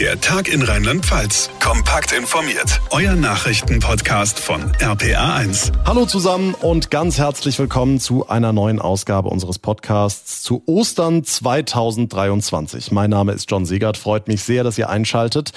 Der Tag in Rheinland-Pfalz. Kompakt informiert. Euer Nachrichtenpodcast von RPA1. Hallo zusammen und ganz herzlich willkommen zu einer neuen Ausgabe unseres Podcasts zu Ostern 2023. Mein Name ist John Segert. Freut mich sehr, dass ihr einschaltet.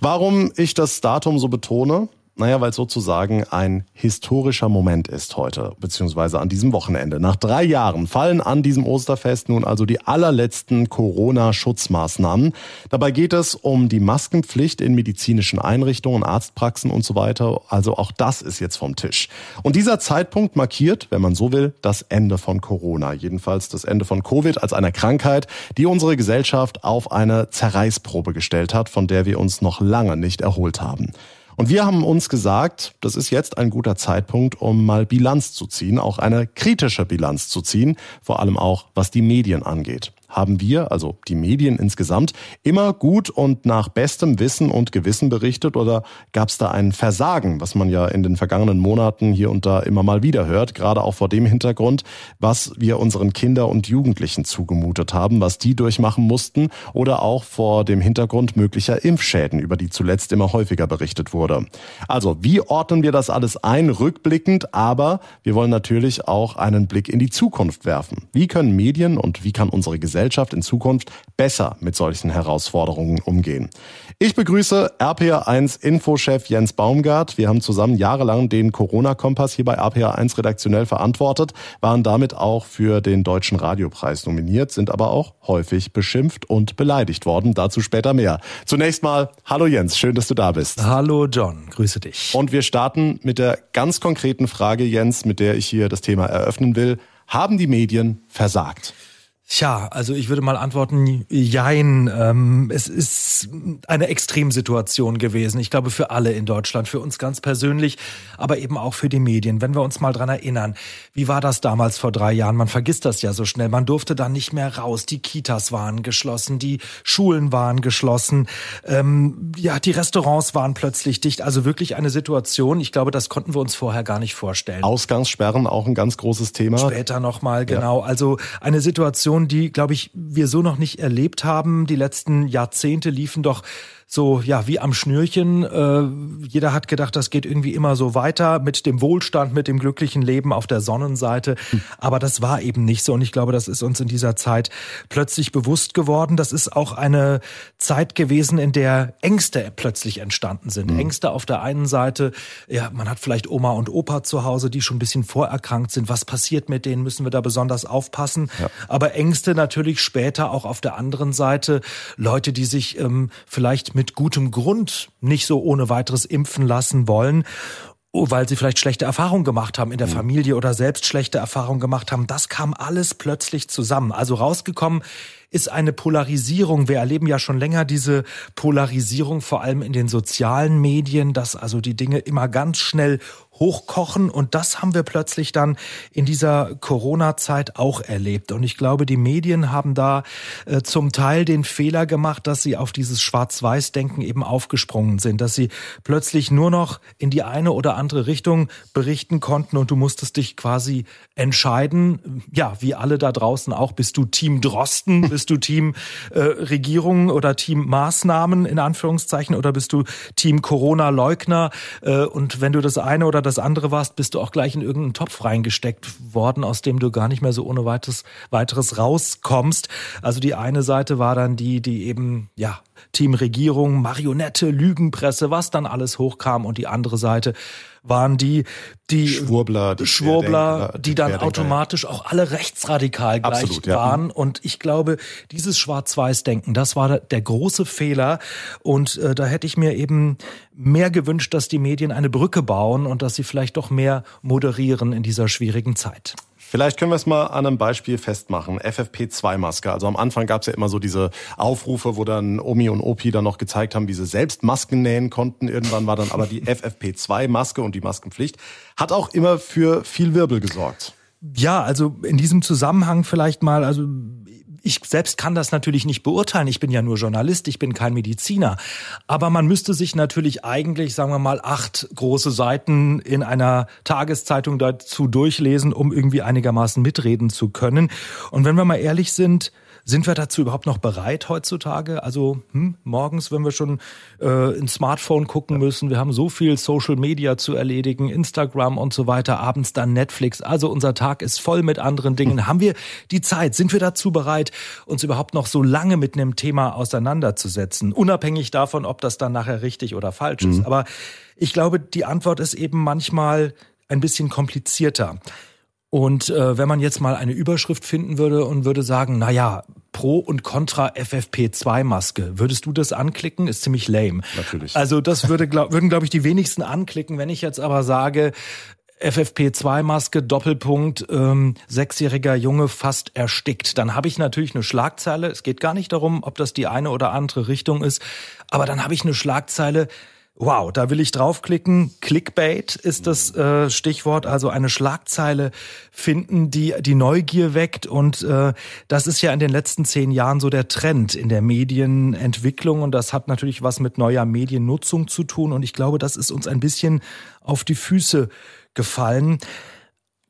Warum ich das Datum so betone? Naja, weil es sozusagen ein historischer Moment ist heute, beziehungsweise an diesem Wochenende. Nach drei Jahren fallen an diesem Osterfest nun also die allerletzten Corona-Schutzmaßnahmen. Dabei geht es um die Maskenpflicht in medizinischen Einrichtungen, Arztpraxen und so weiter. Also auch das ist jetzt vom Tisch. Und dieser Zeitpunkt markiert, wenn man so will, das Ende von Corona. Jedenfalls das Ende von Covid als einer Krankheit, die unsere Gesellschaft auf eine Zerreißprobe gestellt hat, von der wir uns noch lange nicht erholt haben. Und wir haben uns gesagt, das ist jetzt ein guter Zeitpunkt, um mal Bilanz zu ziehen, auch eine kritische Bilanz zu ziehen, vor allem auch was die Medien angeht haben wir, also die Medien insgesamt, immer gut und nach bestem Wissen und Gewissen berichtet oder gab es da ein Versagen, was man ja in den vergangenen Monaten hier und da immer mal wieder hört, gerade auch vor dem Hintergrund, was wir unseren Kinder und Jugendlichen zugemutet haben, was die durchmachen mussten oder auch vor dem Hintergrund möglicher Impfschäden, über die zuletzt immer häufiger berichtet wurde. Also, wie ordnen wir das alles ein, rückblickend, aber wir wollen natürlich auch einen Blick in die Zukunft werfen. Wie können Medien und wie kann unsere Gesellschaft Gesellschaft in Zukunft besser mit solchen Herausforderungen umgehen. Ich begrüße RPA1 Infochef Jens Baumgart. Wir haben zusammen jahrelang den Corona-Kompass hier bei RPA1 redaktionell verantwortet, waren damit auch für den Deutschen Radiopreis nominiert, sind aber auch häufig beschimpft und beleidigt worden. Dazu später mehr. Zunächst mal, hallo Jens, schön, dass du da bist. Hallo John, grüße dich. Und wir starten mit der ganz konkreten Frage, Jens, mit der ich hier das Thema eröffnen will. Haben die Medien versagt? Tja, also ich würde mal antworten, jein. Ähm, es ist eine Extremsituation gewesen. Ich glaube für alle in Deutschland, für uns ganz persönlich, aber eben auch für die Medien. Wenn wir uns mal dran erinnern, wie war das damals vor drei Jahren? Man vergisst das ja so schnell. Man durfte da nicht mehr raus. Die Kitas waren geschlossen, die Schulen waren geschlossen, ähm, ja, die Restaurants waren plötzlich dicht. Also wirklich eine Situation. Ich glaube, das konnten wir uns vorher gar nicht vorstellen. Ausgangssperren auch ein ganz großes Thema. Später nochmal, genau. Ja. Also eine Situation Situation, die, glaube ich, wir so noch nicht erlebt haben. Die letzten Jahrzehnte liefen doch so ja wie am Schnürchen. Äh, jeder hat gedacht, das geht irgendwie immer so weiter mit dem Wohlstand, mit dem glücklichen Leben auf der Sonnenseite. Aber das war eben nicht so. Und ich glaube, das ist uns in dieser Zeit plötzlich bewusst geworden. Das ist auch eine Zeit gewesen, in der Ängste plötzlich entstanden sind. Mhm. Ängste auf der einen Seite, ja, man hat vielleicht Oma und Opa zu Hause, die schon ein bisschen vorerkrankt sind. Was passiert mit denen? Müssen wir da besonders aufpassen? Ja. Aber Ängste natürlich später auch auf der anderen Seite. Leute, die sich ähm, vielleicht mit gutem Grund nicht so ohne weiteres impfen lassen wollen oh, weil sie vielleicht schlechte Erfahrungen gemacht haben in der mhm. Familie oder selbst schlechte Erfahrungen gemacht haben. Das kam alles plötzlich zusammen. Also rausgekommen ist eine Polarisierung. Wir erleben ja schon länger diese Polarisierung, vor allem in den sozialen Medien, dass also die Dinge immer ganz schnell hochkochen. Und das haben wir plötzlich dann in dieser Corona-Zeit auch erlebt. Und ich glaube, die Medien haben da äh, zum Teil den Fehler gemacht, dass sie auf dieses Schwarz-Weiß-Denken eben aufgesprungen sind, dass sie plötzlich nur noch in die eine oder andere Richtung berichten konnten und du musstest dich quasi entscheiden, ja, wie alle da draußen auch, bist du Team Drosten, bist du Team äh, Regierung oder Team Maßnahmen in Anführungszeichen oder bist du Team Corona-Leugner äh, und wenn du das eine oder das andere warst, bist du auch gleich in irgendeinen Topf reingesteckt worden, aus dem du gar nicht mehr so ohne weiteres, weiteres rauskommst. Also die eine Seite war dann die, die eben, ja, Team Regierung, Marionette, Lügenpresse, was dann alles hochkam und die andere Seite waren die, die Schwurbler, die, Schwurbler, die, die dann automatisch auch alle rechtsradikal gleich Absolut, ja. waren. Und ich glaube, dieses Schwarz-Weiß-Denken, das war der große Fehler. Und äh, da hätte ich mir eben mehr gewünscht, dass die Medien eine Brücke bauen und dass sie vielleicht doch mehr moderieren in dieser schwierigen Zeit. Vielleicht können wir es mal an einem Beispiel festmachen. FFP2-Maske. Also am Anfang gab es ja immer so diese Aufrufe, wo dann Omi und Opi dann noch gezeigt haben, wie sie selbst Masken nähen konnten. Irgendwann war dann aber die FFP2-Maske und die Maskenpflicht. Hat auch immer für viel Wirbel gesorgt. Ja, also in diesem Zusammenhang vielleicht mal, also ich selbst kann das natürlich nicht beurteilen. Ich bin ja nur Journalist, ich bin kein Mediziner. Aber man müsste sich natürlich eigentlich, sagen wir mal, acht große Seiten in einer Tageszeitung dazu durchlesen, um irgendwie einigermaßen mitreden zu können. Und wenn wir mal ehrlich sind, Sind wir dazu überhaupt noch bereit heutzutage? Also hm, morgens, wenn wir schon äh, ins Smartphone gucken müssen, wir haben so viel Social Media zu erledigen, Instagram und so weiter, abends dann Netflix. Also unser Tag ist voll mit anderen Dingen. Haben wir die Zeit? Sind wir dazu bereit, uns überhaupt noch so lange mit einem Thema auseinanderzusetzen? Unabhängig davon, ob das dann nachher richtig oder falsch ist. Mhm. Aber ich glaube, die Antwort ist eben manchmal ein bisschen komplizierter. Und äh, wenn man jetzt mal eine Überschrift finden würde und würde sagen, na ja, Pro und Contra FFP2-Maske, würdest du das anklicken? Ist ziemlich lame. Natürlich. Also das würde, glaub, würden, glaube ich, die wenigsten anklicken. Wenn ich jetzt aber sage, FFP2-Maske, Doppelpunkt, ähm, sechsjähriger Junge fast erstickt. Dann habe ich natürlich eine Schlagzeile. Es geht gar nicht darum, ob das die eine oder andere Richtung ist, aber dann habe ich eine Schlagzeile, Wow, da will ich draufklicken. Clickbait ist das äh, Stichwort, also eine Schlagzeile finden, die die Neugier weckt. Und äh, das ist ja in den letzten zehn Jahren so der Trend in der Medienentwicklung. Und das hat natürlich was mit neuer Mediennutzung zu tun. Und ich glaube, das ist uns ein bisschen auf die Füße gefallen.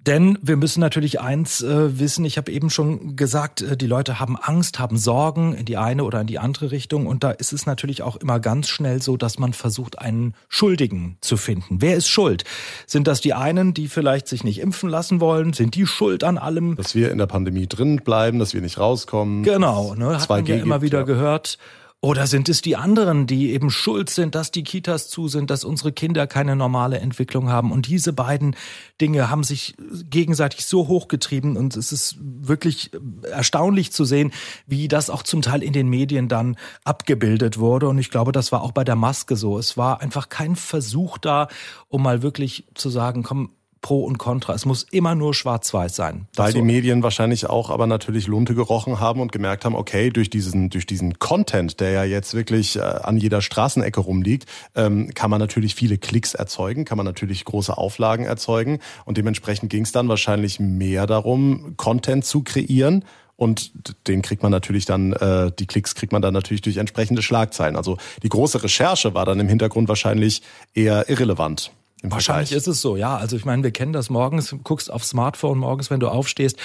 Denn wir müssen natürlich eins äh, wissen, ich habe eben schon gesagt, äh, die Leute haben Angst, haben Sorgen in die eine oder in die andere Richtung. Und da ist es natürlich auch immer ganz schnell so, dass man versucht, einen Schuldigen zu finden. Wer ist schuld? Sind das die einen, die vielleicht sich nicht impfen lassen wollen? Sind die schuld an allem? Dass wir in der Pandemie drin bleiben, dass wir nicht rauskommen. Genau, ne, hat man ja immer wieder ja. gehört. Oder sind es die anderen, die eben schuld sind, dass die Kitas zu sind, dass unsere Kinder keine normale Entwicklung haben? Und diese beiden Dinge haben sich gegenseitig so hochgetrieben und es ist wirklich erstaunlich zu sehen, wie das auch zum Teil in den Medien dann abgebildet wurde. Und ich glaube, das war auch bei der Maske so. Es war einfach kein Versuch da, um mal wirklich zu sagen, komm, Pro und Contra. Es muss immer nur schwarz-weiß sein. Weil so. die Medien wahrscheinlich auch aber natürlich Lunte gerochen haben und gemerkt haben, okay, durch diesen, durch diesen Content, der ja jetzt wirklich äh, an jeder Straßenecke rumliegt, ähm, kann man natürlich viele Klicks erzeugen, kann man natürlich große Auflagen erzeugen und dementsprechend ging es dann wahrscheinlich mehr darum, Content zu kreieren und den kriegt man natürlich dann, äh, die Klicks kriegt man dann natürlich durch entsprechende Schlagzeilen. Also die große Recherche war dann im Hintergrund wahrscheinlich eher irrelevant. Wahrscheinlich ist es so, ja. Also ich meine, wir kennen das morgens, guckst aufs Smartphone morgens, wenn du aufstehst,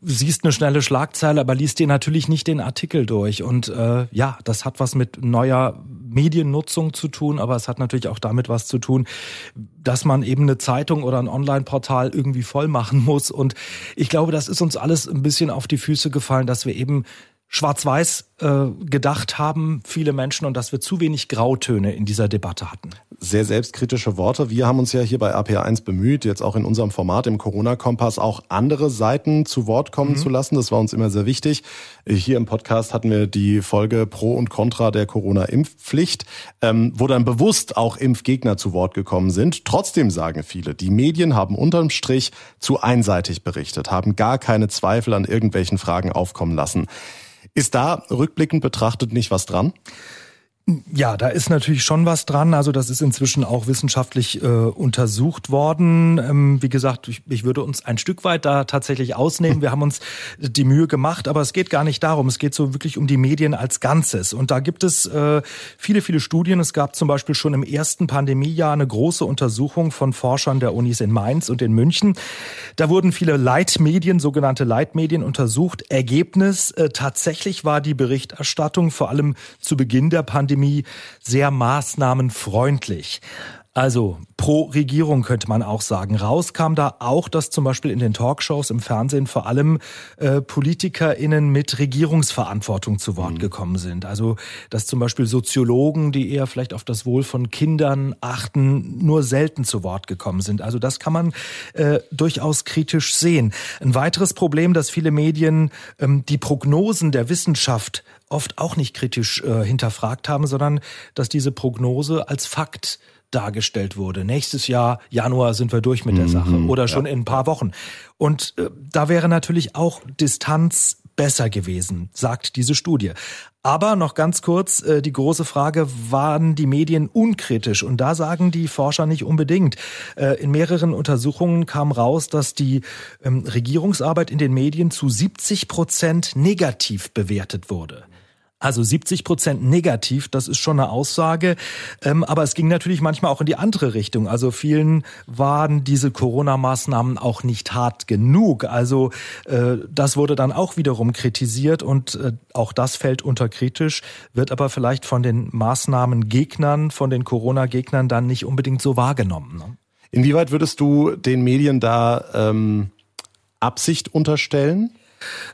siehst eine schnelle Schlagzeile, aber liest dir natürlich nicht den Artikel durch. Und äh, ja, das hat was mit neuer Mediennutzung zu tun, aber es hat natürlich auch damit was zu tun, dass man eben eine Zeitung oder ein Online-Portal irgendwie voll machen muss. Und ich glaube, das ist uns alles ein bisschen auf die Füße gefallen, dass wir eben schwarz-weiß äh, gedacht haben, viele Menschen, und dass wir zu wenig Grautöne in dieser Debatte hatten. Sehr selbstkritische Worte. Wir haben uns ja hier bei APA1 bemüht, jetzt auch in unserem Format im Corona-Kompass auch andere Seiten zu Wort kommen mhm. zu lassen. Das war uns immer sehr wichtig. Hier im Podcast hatten wir die Folge Pro und Contra der Corona-Impfpflicht, ähm, wo dann bewusst auch Impfgegner zu Wort gekommen sind. Trotzdem sagen viele, die Medien haben unterm Strich zu einseitig berichtet, haben gar keine Zweifel an irgendwelchen Fragen aufkommen lassen. Ist da rückblickend betrachtet nicht was dran? Ja, da ist natürlich schon was dran. Also das ist inzwischen auch wissenschaftlich äh, untersucht worden. Ähm, wie gesagt, ich, ich, würde uns ein Stück weit da tatsächlich ausnehmen. Wir haben uns die Mühe gemacht, aber es geht gar nicht darum. Es geht so wirklich um die Medien als Ganzes. Und da gibt es äh, viele, viele Studien. Es gab zum Beispiel schon im ersten Pandemiejahr eine große Untersuchung von Forschern der Unis in Mainz und in München. Da wurden viele Leitmedien, sogenannte Leitmedien untersucht. Ergebnis, äh, tatsächlich war die Berichterstattung vor allem zu Beginn der Pandemie Pandemie sehr maßnahmenfreundlich. Also pro Regierung könnte man auch sagen. Raus kam da auch, dass zum Beispiel in den Talkshows im Fernsehen vor allem äh, PolitikerInnen mit Regierungsverantwortung zu Wort mhm. gekommen sind. Also dass zum Beispiel Soziologen, die eher vielleicht auf das Wohl von Kindern achten, nur selten zu Wort gekommen sind. Also das kann man äh, durchaus kritisch sehen. Ein weiteres Problem, dass viele Medien ähm, die Prognosen der Wissenschaft oft auch nicht kritisch äh, hinterfragt haben, sondern dass diese Prognose als Fakt dargestellt wurde. Nächstes Jahr, Januar, sind wir durch mit der Sache mhm, oder schon ja. in ein paar Wochen. Und äh, da wäre natürlich auch Distanz besser gewesen, sagt diese Studie. Aber noch ganz kurz äh, die große Frage, waren die Medien unkritisch? Und da sagen die Forscher nicht unbedingt. Äh, in mehreren Untersuchungen kam raus, dass die ähm, Regierungsarbeit in den Medien zu 70 Prozent negativ bewertet wurde. Also 70 Prozent negativ, das ist schon eine Aussage. Ähm, aber es ging natürlich manchmal auch in die andere Richtung. Also vielen waren diese Corona-Maßnahmen auch nicht hart genug. Also äh, das wurde dann auch wiederum kritisiert und äh, auch das fällt unter kritisch, wird aber vielleicht von den Maßnahmengegnern, von den Corona-Gegnern dann nicht unbedingt so wahrgenommen. Ne? Inwieweit würdest du den Medien da ähm, Absicht unterstellen?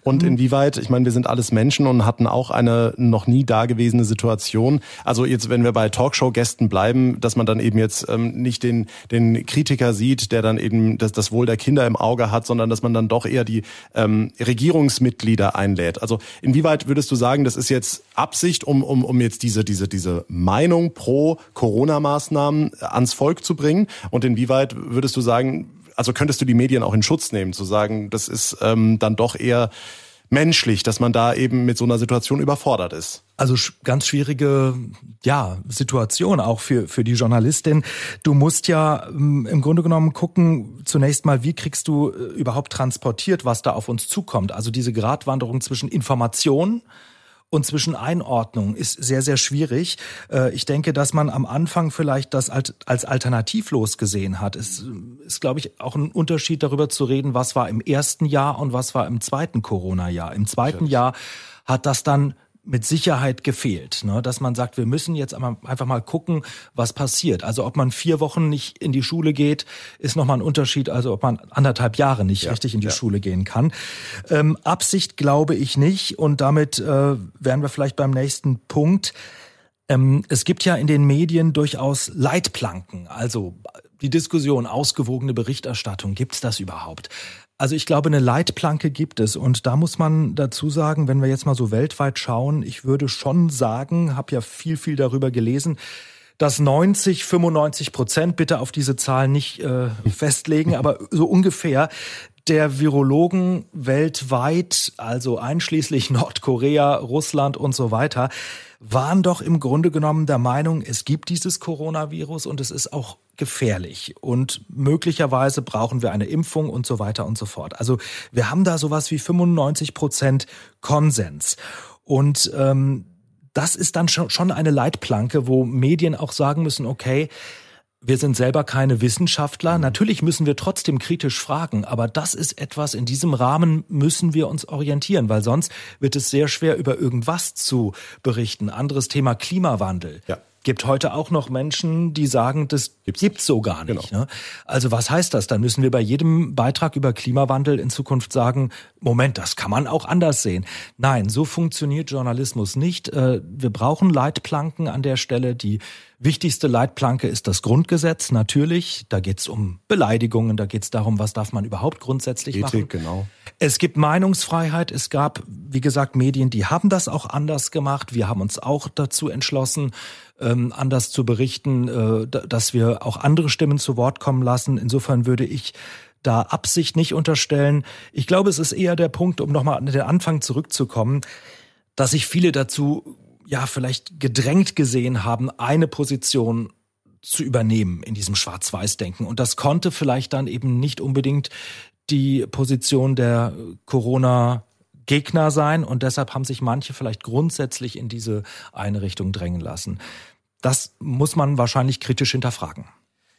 Und mhm. inwieweit, ich meine, wir sind alles Menschen und hatten auch eine noch nie dagewesene Situation. Also jetzt, wenn wir bei Talkshow-Gästen bleiben, dass man dann eben jetzt ähm, nicht den, den Kritiker sieht, der dann eben das, das Wohl der Kinder im Auge hat, sondern dass man dann doch eher die ähm, Regierungsmitglieder einlädt. Also inwieweit würdest du sagen, das ist jetzt Absicht, um, um, um jetzt diese, diese, diese Meinung pro Corona-Maßnahmen ans Volk zu bringen? Und inwieweit würdest du sagen, also könntest du die Medien auch in Schutz nehmen, zu sagen, das ist ähm, dann doch eher menschlich, dass man da eben mit so einer Situation überfordert ist. Also ganz schwierige ja, Situation auch für, für die Journalistin. Du musst ja ähm, im Grunde genommen gucken, zunächst mal, wie kriegst du äh, überhaupt transportiert, was da auf uns zukommt. Also diese Gratwanderung zwischen Information, und zwischen Einordnung ist sehr, sehr schwierig. Äh, ich denke, dass man am Anfang vielleicht das als alternativlos gesehen hat. Es ist, glaube ich, auch ein Unterschied darüber zu reden, was war im ersten Jahr und was war im zweiten Corona-Jahr. Im zweiten Jahr hat das dann mit Sicherheit gefehlt, ne? dass man sagt, wir müssen jetzt einfach mal gucken, was passiert. Also ob man vier Wochen nicht in die Schule geht, ist nochmal ein Unterschied, also ob man anderthalb Jahre nicht ja, richtig in die ja. Schule gehen kann. Ähm, Absicht glaube ich nicht und damit äh, wären wir vielleicht beim nächsten Punkt. Ähm, es gibt ja in den Medien durchaus Leitplanken, also die Diskussion, ausgewogene Berichterstattung, gibt es das überhaupt? Also ich glaube, eine Leitplanke gibt es. Und da muss man dazu sagen, wenn wir jetzt mal so weltweit schauen, ich würde schon sagen, habe ja viel, viel darüber gelesen, dass 90, 95 Prozent, bitte auf diese Zahl nicht äh, festlegen, aber so ungefähr der Virologen weltweit, also einschließlich Nordkorea, Russland und so weiter, waren doch im Grunde genommen der Meinung, es gibt dieses Coronavirus und es ist auch gefährlich und möglicherweise brauchen wir eine Impfung und so weiter und so fort. Also wir haben da sowas wie 95 Prozent Konsens und ähm, das ist dann schon eine Leitplanke, wo Medien auch sagen müssen, okay, wir sind selber keine Wissenschaftler. Natürlich müssen wir trotzdem kritisch fragen, aber das ist etwas, in diesem Rahmen müssen wir uns orientieren, weil sonst wird es sehr schwer, über irgendwas zu berichten. Anderes Thema Klimawandel. Ja gibt heute auch noch Menschen, die sagen, das gibt's, gibt's so gar nicht. Genau. Ne? Also was heißt das? Dann müssen wir bei jedem Beitrag über Klimawandel in Zukunft sagen, Moment, das kann man auch anders sehen. Nein, so funktioniert Journalismus nicht. Äh, wir brauchen Leitplanken an der Stelle, die Wichtigste Leitplanke ist das Grundgesetz, natürlich. Da geht es um Beleidigungen, da geht es darum, was darf man überhaupt grundsätzlich Ethik, machen. genau. Es gibt Meinungsfreiheit, es gab, wie gesagt, Medien, die haben das auch anders gemacht. Wir haben uns auch dazu entschlossen, ähm, anders zu berichten, äh, dass wir auch andere Stimmen zu Wort kommen lassen. Insofern würde ich da Absicht nicht unterstellen. Ich glaube, es ist eher der Punkt, um nochmal an den Anfang zurückzukommen, dass sich viele dazu ja vielleicht gedrängt gesehen haben, eine Position zu übernehmen in diesem Schwarz-Weiß-Denken. Und das konnte vielleicht dann eben nicht unbedingt die Position der Corona Gegner sein und deshalb haben sich manche vielleicht grundsätzlich in diese eine Richtung drängen lassen. Das muss man wahrscheinlich kritisch hinterfragen.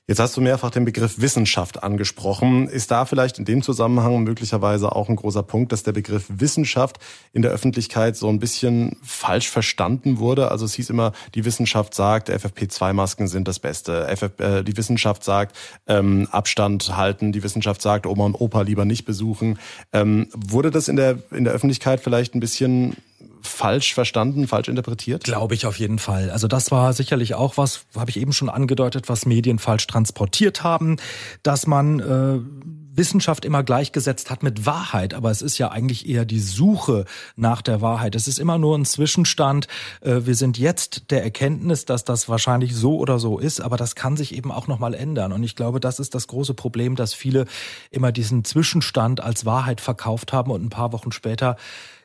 Jetzt hast du mehrfach den Begriff Wissenschaft angesprochen. Ist da vielleicht in dem Zusammenhang möglicherweise auch ein großer Punkt, dass der Begriff Wissenschaft in der Öffentlichkeit so ein bisschen falsch verstanden wurde? Also es hieß immer, die Wissenschaft sagt, FFP2-Masken sind das Beste. FF, äh, die Wissenschaft sagt, ähm, Abstand halten. Die Wissenschaft sagt, Oma und Opa lieber nicht besuchen. Ähm, wurde das in der, in der Öffentlichkeit vielleicht ein bisschen falsch verstanden, falsch interpretiert? Glaube ich auf jeden Fall. Also das war sicherlich auch was, habe ich eben schon angedeutet, was Medien falsch transportiert haben, dass man äh, Wissenschaft immer gleichgesetzt hat mit Wahrheit, aber es ist ja eigentlich eher die Suche nach der Wahrheit. Es ist immer nur ein Zwischenstand. Äh, wir sind jetzt der Erkenntnis, dass das wahrscheinlich so oder so ist, aber das kann sich eben auch nochmal ändern. Und ich glaube, das ist das große Problem, dass viele immer diesen Zwischenstand als Wahrheit verkauft haben und ein paar Wochen später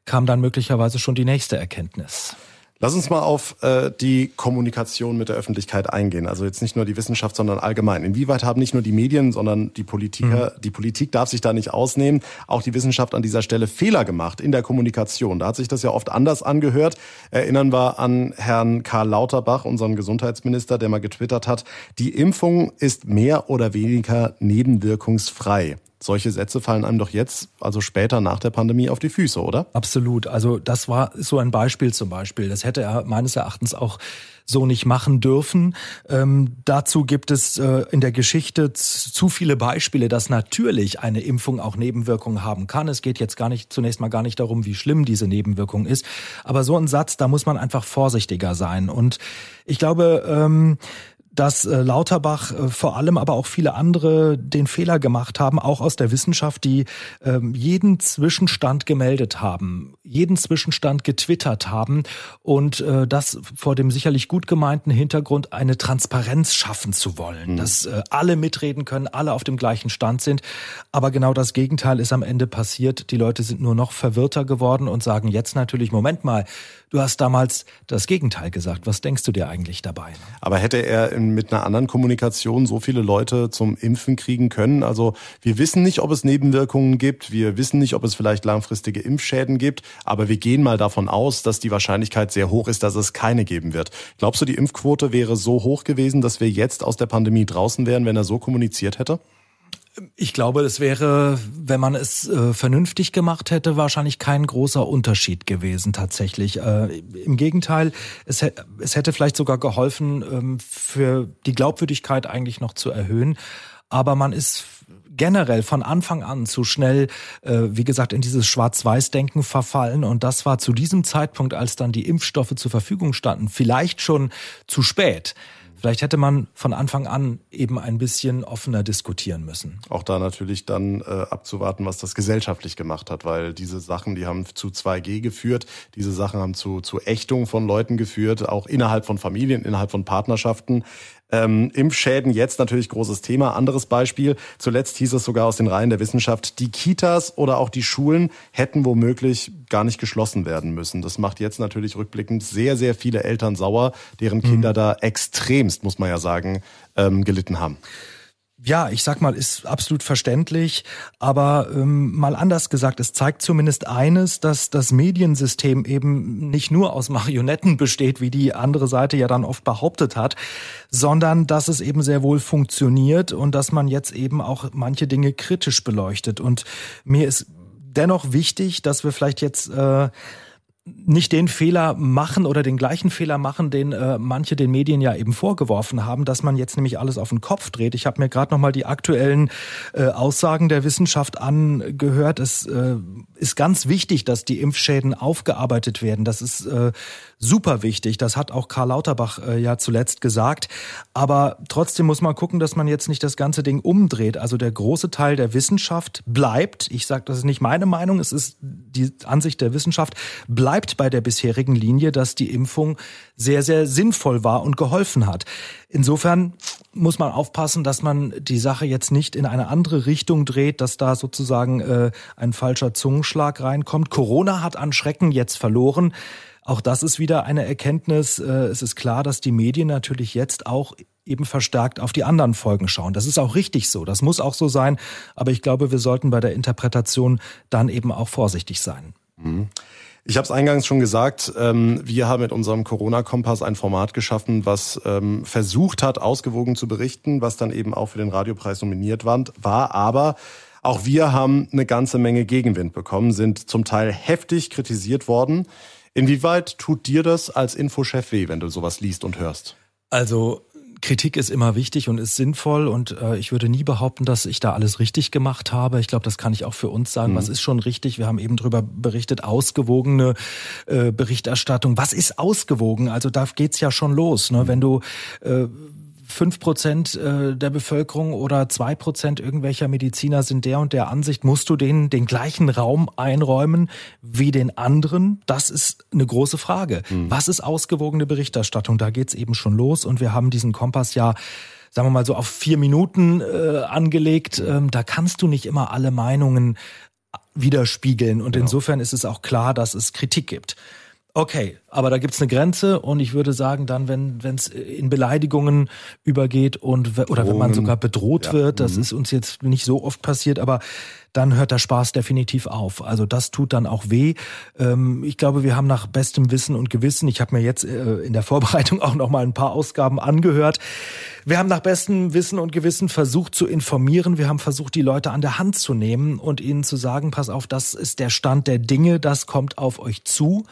kam dann möglicherweise schon die nächste Erkenntnis. Lass uns mal auf äh, die Kommunikation mit der Öffentlichkeit eingehen. Also jetzt nicht nur die Wissenschaft, sondern allgemein. Inwieweit haben nicht nur die Medien, sondern die Politiker, mhm. die Politik darf sich da nicht ausnehmen, auch die Wissenschaft an dieser Stelle Fehler gemacht in der Kommunikation. Da hat sich das ja oft anders angehört. Erinnern wir an Herrn Karl Lauterbach, unseren Gesundheitsminister, der mal getwittert hat, die Impfung ist mehr oder weniger nebenwirkungsfrei. Solche Sätze fallen einem doch jetzt, also später nach der Pandemie, auf die Füße, oder? Absolut. Also das war so ein Beispiel zum Beispiel. Das hätte er meines Erachtens auch so nicht machen dürfen. Ähm, dazu gibt es äh, in der Geschichte zu viele Beispiele, dass natürlich eine Impfung auch Nebenwirkungen haben kann. Es geht jetzt gar nicht zunächst mal gar nicht darum, wie schlimm diese Nebenwirkung ist. Aber so ein Satz, da muss man einfach vorsichtiger sein. Und ich glaube, ähm, dass äh, Lauterbach äh, vor allem aber auch viele andere den Fehler gemacht haben, auch aus der Wissenschaft, die ähm, jeden Zwischenstand gemeldet haben, jeden Zwischenstand getwittert haben und äh, das vor dem sicherlich gut gemeinten Hintergrund eine Transparenz schaffen zu wollen, mhm. dass äh, alle mitreden können, alle auf dem gleichen Stand sind. Aber genau das Gegenteil ist am Ende passiert. Die Leute sind nur noch verwirrter geworden und sagen jetzt natürlich, Moment mal, du hast damals das Gegenteil gesagt. Was denkst du dir eigentlich dabei? Aber hätte er mit einer anderen Kommunikation so viele Leute zum Impfen kriegen können. Also wir wissen nicht, ob es Nebenwirkungen gibt, wir wissen nicht, ob es vielleicht langfristige Impfschäden gibt, aber wir gehen mal davon aus, dass die Wahrscheinlichkeit sehr hoch ist, dass es keine geben wird. Glaubst du, die Impfquote wäre so hoch gewesen, dass wir jetzt aus der Pandemie draußen wären, wenn er so kommuniziert hätte? Ich glaube, es wäre, wenn man es äh, vernünftig gemacht hätte, wahrscheinlich kein großer Unterschied gewesen tatsächlich. Äh, Im Gegenteil, es, es, hätte vielleicht sogar geholfen, ähm, für die Glaubwürdigkeit eigentlich noch zu erhöhen. Aber man ist generell von Anfang an zu schnell, äh, wie gesagt, in dieses Schwarz-Weiß-Denken verfallen. Und das war zu diesem Zeitpunkt, als dann die Impfstoffe zur Verfügung standen, vielleicht schon zu spät. Vielleicht hätte man von Anfang an eben ein bisschen offener diskutieren müssen. Auch da natürlich dann äh, abzuwarten, was das gesellschaftlich gemacht hat, weil diese Sachen, die haben zu 2G geführt, diese Sachen haben zu, zu Ächtung von Leuten geführt, auch innerhalb von Familien, innerhalb von Partnerschaften. Ähm, Impfschäden jetzt natürlich großes Thema. Anderes Beispiel, zuletzt hieß es sogar aus den Reihen der Wissenschaft, die Kitas oder auch die Schulen hätten womöglich gar nicht geschlossen werden müssen. Das macht jetzt natürlich rückblickend sehr, sehr viele Eltern sauer, deren Kinder mhm. da extremst, muss man ja sagen, ähm, gelitten haben. Ja, ich sag mal, ist absolut verständlich, aber ähm, mal anders gesagt, es zeigt zumindest eines, dass das Mediensystem eben nicht nur aus Marionetten besteht, wie die andere Seite ja dann oft behauptet hat, sondern dass es eben sehr wohl funktioniert und dass man jetzt eben auch manche Dinge kritisch beleuchtet. Und mir ist dennoch wichtig, dass wir vielleicht jetzt äh, nicht den Fehler machen oder den gleichen Fehler machen, den äh, manche den Medien ja eben vorgeworfen haben, dass man jetzt nämlich alles auf den Kopf dreht. Ich habe mir gerade noch mal die aktuellen äh, Aussagen der Wissenschaft angehört. Es äh, ist ganz wichtig, dass die Impfschäden aufgearbeitet werden. Das ist äh, super wichtig. Das hat auch Karl Lauterbach äh, ja zuletzt gesagt. Aber trotzdem muss man gucken, dass man jetzt nicht das ganze Ding umdreht. Also der große Teil der Wissenschaft bleibt. Ich sage, das ist nicht meine Meinung. Es ist die Ansicht der Wissenschaft bleibt bei der bisherigen Linie, dass die Impfung sehr, sehr sinnvoll war und geholfen hat. Insofern muss man aufpassen, dass man die Sache jetzt nicht in eine andere Richtung dreht, dass da sozusagen äh, ein falscher Zungenschlag reinkommt. Corona hat an Schrecken jetzt verloren. Auch das ist wieder eine Erkenntnis. Äh, es ist klar, dass die Medien natürlich jetzt auch eben verstärkt auf die anderen Folgen schauen. Das ist auch richtig so. Das muss auch so sein. Aber ich glaube, wir sollten bei der Interpretation dann eben auch vorsichtig sein. Mhm. Ich habe es eingangs schon gesagt, ähm, wir haben mit unserem Corona-Kompass ein Format geschaffen, was ähm, versucht hat, ausgewogen zu berichten, was dann eben auch für den Radiopreis nominiert war. Aber auch wir haben eine ganze Menge Gegenwind bekommen, sind zum Teil heftig kritisiert worden. Inwieweit tut dir das als Infochef weh, wenn du sowas liest und hörst? Also Kritik ist immer wichtig und ist sinnvoll und äh, ich würde nie behaupten, dass ich da alles richtig gemacht habe. Ich glaube, das kann ich auch für uns sagen. Mhm. Was ist schon richtig? Wir haben eben drüber berichtet, ausgewogene äh, Berichterstattung. Was ist ausgewogen? Also da geht's ja schon los. Ne? Mhm. Wenn du äh, fünf Prozent äh, der Bevölkerung oder zwei Prozent irgendwelcher Mediziner sind der und der Ansicht, musst du denen den gleichen Raum einräumen wie den anderen? Das ist eine große Frage. Mhm. Was ist ausgewogene Berichterstattung? Da geht's eben schon los und wir haben diesen Kompass ja sagen wir mal so auf vier Minuten äh, angelegt. Ähm, da kannst du nicht immer alle Meinungen widerspiegeln und genau. insofern ist es auch klar, dass es Kritik gibt. Okay, aber da gibt's eine Grenze und ich würde sagen, dann, wenn es in Beleidigungen übergeht und oder wenn man sogar bedroht ja. wird, das mhm. ist uns jetzt nicht so oft passiert, aber dann hört der Spaß definitiv auf. Also das tut dann auch weh. Ähm, ich glaube, wir haben nach bestem Wissen und Gewissen, ich habe mir jetzt äh, in der Vorbereitung auch noch mal ein paar Ausgaben angehört. Wir haben nach bestem Wissen und Gewissen versucht zu informieren. Wir haben versucht, die Leute an der Hand zu nehmen und ihnen zu sagen, pass auf, das ist der Stand der Dinge, das kommt auf euch zu.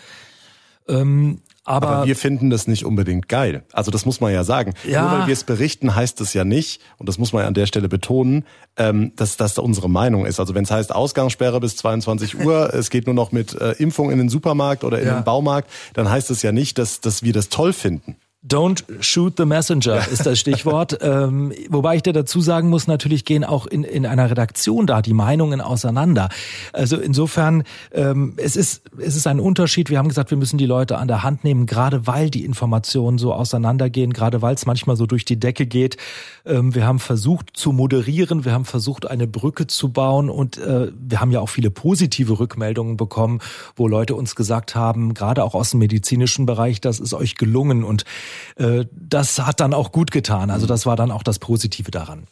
Ähm, aber, aber, wir finden das nicht unbedingt geil. Also das muss man ja sagen. Ja. Nur weil wir es berichten, heißt es ja nicht, und das muss man ja an der Stelle betonen, ähm, dass das unsere Meinung ist. Also wenn es heißt Ausgangssperre bis 22 Uhr, es geht nur noch mit äh, Impfung in den Supermarkt oder in ja. den Baumarkt, dann heißt es ja nicht, dass, dass wir das toll finden. Don't shoot the messenger ist das Stichwort. ähm, wobei ich dir dazu sagen muss, natürlich gehen auch in, in einer Redaktion da die Meinungen auseinander. Also insofern, ähm, es, ist, es ist ein Unterschied. Wir haben gesagt, wir müssen die Leute an der Hand nehmen, gerade weil die Informationen so auseinandergehen, gerade weil es manchmal so durch die Decke geht. Ähm, wir haben versucht zu moderieren, wir haben versucht, eine Brücke zu bauen und äh, wir haben ja auch viele positive Rückmeldungen bekommen, wo Leute uns gesagt haben, gerade auch aus dem medizinischen Bereich, das ist euch gelungen und das hat dann auch gut getan. Also das war dann auch das Positive daran.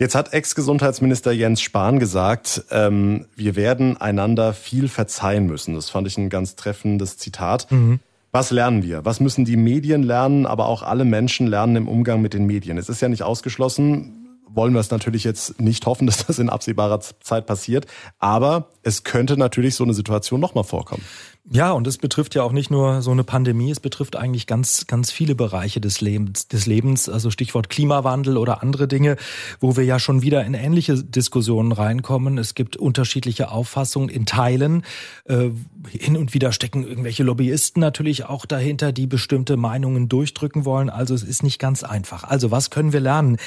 Jetzt hat Ex-Gesundheitsminister Jens Spahn gesagt, ähm, wir werden einander viel verzeihen müssen. Das fand ich ein ganz treffendes Zitat. Mhm. Was lernen wir? Was müssen die Medien lernen, aber auch alle Menschen lernen im Umgang mit den Medien? Es ist ja nicht ausgeschlossen, wollen wir es natürlich jetzt nicht hoffen, dass das in absehbarer Zeit passiert, aber es könnte natürlich so eine Situation nochmal vorkommen. Ja, und es betrifft ja auch nicht nur so eine Pandemie, es betrifft eigentlich ganz, ganz viele Bereiche des Lebens, des Lebens, also Stichwort Klimawandel oder andere Dinge, wo wir ja schon wieder in ähnliche Diskussionen reinkommen. Es gibt unterschiedliche Auffassungen in Teilen. Äh, hin und wieder stecken irgendwelche Lobbyisten natürlich auch dahinter, die bestimmte Meinungen durchdrücken wollen. Also es ist nicht ganz einfach. Also was können wir lernen?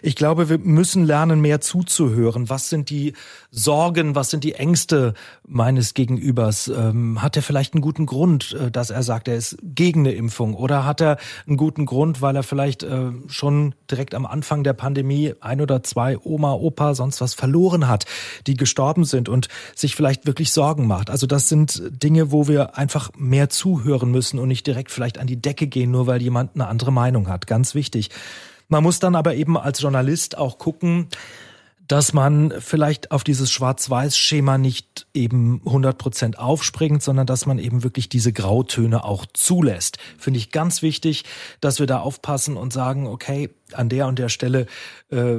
Ich glaube, wir müssen lernen, mehr zuzuhören. Was sind die Sorgen, was sind die Ängste meines Gegenübers? Ähm, hat er vielleicht einen guten Grund, äh, dass er sagt, er ist gegen eine Impfung? Oder hat er einen guten Grund, weil er vielleicht äh, schon direkt am Anfang der Pandemie ein oder zwei Oma, Opa, sonst was verloren hat, die gestorben sind und sich vielleicht wirklich Sorgen macht? Also das sind Dinge, wo wir einfach mehr zuhören müssen und nicht direkt vielleicht an die Decke gehen, nur weil jemand eine andere Meinung hat. Ganz wichtig. Man muss dann aber eben als Journalist auch gucken, dass man vielleicht auf dieses Schwarz-Weiß-Schema nicht eben 100 Prozent aufspringt, sondern dass man eben wirklich diese Grautöne auch zulässt. Finde ich ganz wichtig, dass wir da aufpassen und sagen, okay, an der und der Stelle äh,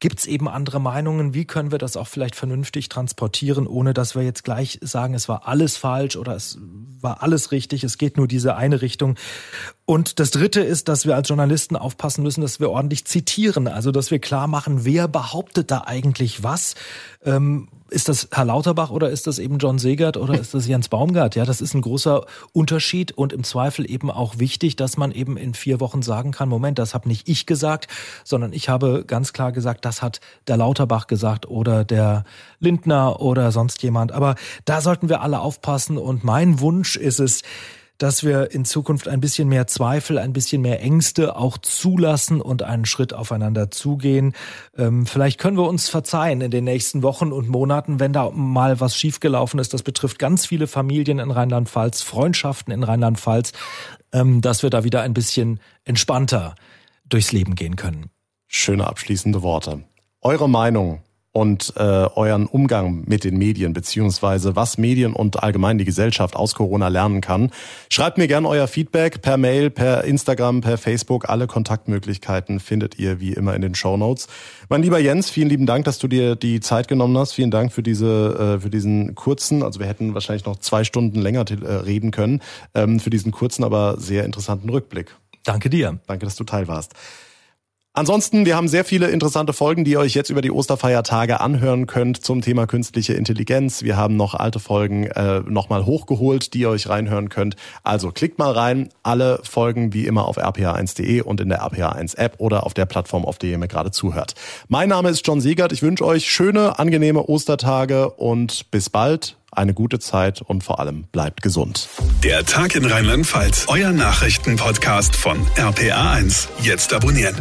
Gibt es eben andere Meinungen? Wie können wir das auch vielleicht vernünftig transportieren, ohne dass wir jetzt gleich sagen, es war alles falsch oder es war alles richtig, es geht nur diese eine Richtung. Und das Dritte ist, dass wir als Journalisten aufpassen müssen, dass wir ordentlich zitieren, also dass wir klar machen, wer behauptet da eigentlich was. Ähm, ist das Herr Lauterbach oder ist das eben John Segert oder ist das Jens Baumgart? Ja, das ist ein großer Unterschied und im Zweifel eben auch wichtig, dass man eben in vier Wochen sagen kann, Moment, das habe nicht ich gesagt, sondern ich habe ganz klar gesagt, das hat der Lauterbach gesagt oder der Lindner oder sonst jemand. Aber da sollten wir alle aufpassen und mein Wunsch ist es, dass wir in Zukunft ein bisschen mehr Zweifel, ein bisschen mehr Ängste auch zulassen und einen Schritt aufeinander zugehen. Ähm, vielleicht können wir uns verzeihen in den nächsten Wochen und Monaten, wenn da mal was schiefgelaufen ist. Das betrifft ganz viele Familien in Rheinland-Pfalz, Freundschaften in Rheinland-Pfalz, ähm, dass wir da wieder ein bisschen entspannter durchs Leben gehen können. Schöne abschließende Worte. Eure Meinung und äh, euren Umgang mit den Medien, beziehungsweise was Medien und allgemein die Gesellschaft aus Corona lernen kann. Schreibt mir gerne euer Feedback per Mail, per Instagram, per Facebook. Alle Kontaktmöglichkeiten findet ihr wie immer in den Show Notes. Mein lieber Jens, vielen lieben Dank, dass du dir die Zeit genommen hast. Vielen Dank für diese, äh, für diesen kurzen, also wir hätten wahrscheinlich noch zwei Stunden länger äh, reden können, ähm, für diesen kurzen, aber sehr interessanten Rückblick. Danke dir. Danke, dass du teil warst. Ansonsten, wir haben sehr viele interessante Folgen, die ihr euch jetzt über die Osterfeiertage anhören könnt zum Thema künstliche Intelligenz. Wir haben noch alte Folgen äh, nochmal hochgeholt, die ihr euch reinhören könnt. Also klickt mal rein. Alle Folgen wie immer auf rpa1.de und in der rpa1-App oder auf der Plattform, auf der ihr mir gerade zuhört. Mein Name ist John Siegert. Ich wünsche euch schöne, angenehme Ostertage und bis bald eine gute Zeit und vor allem bleibt gesund. Der Tag in Rheinland-Pfalz, euer Nachrichtenpodcast von RPA1. Jetzt abonnieren.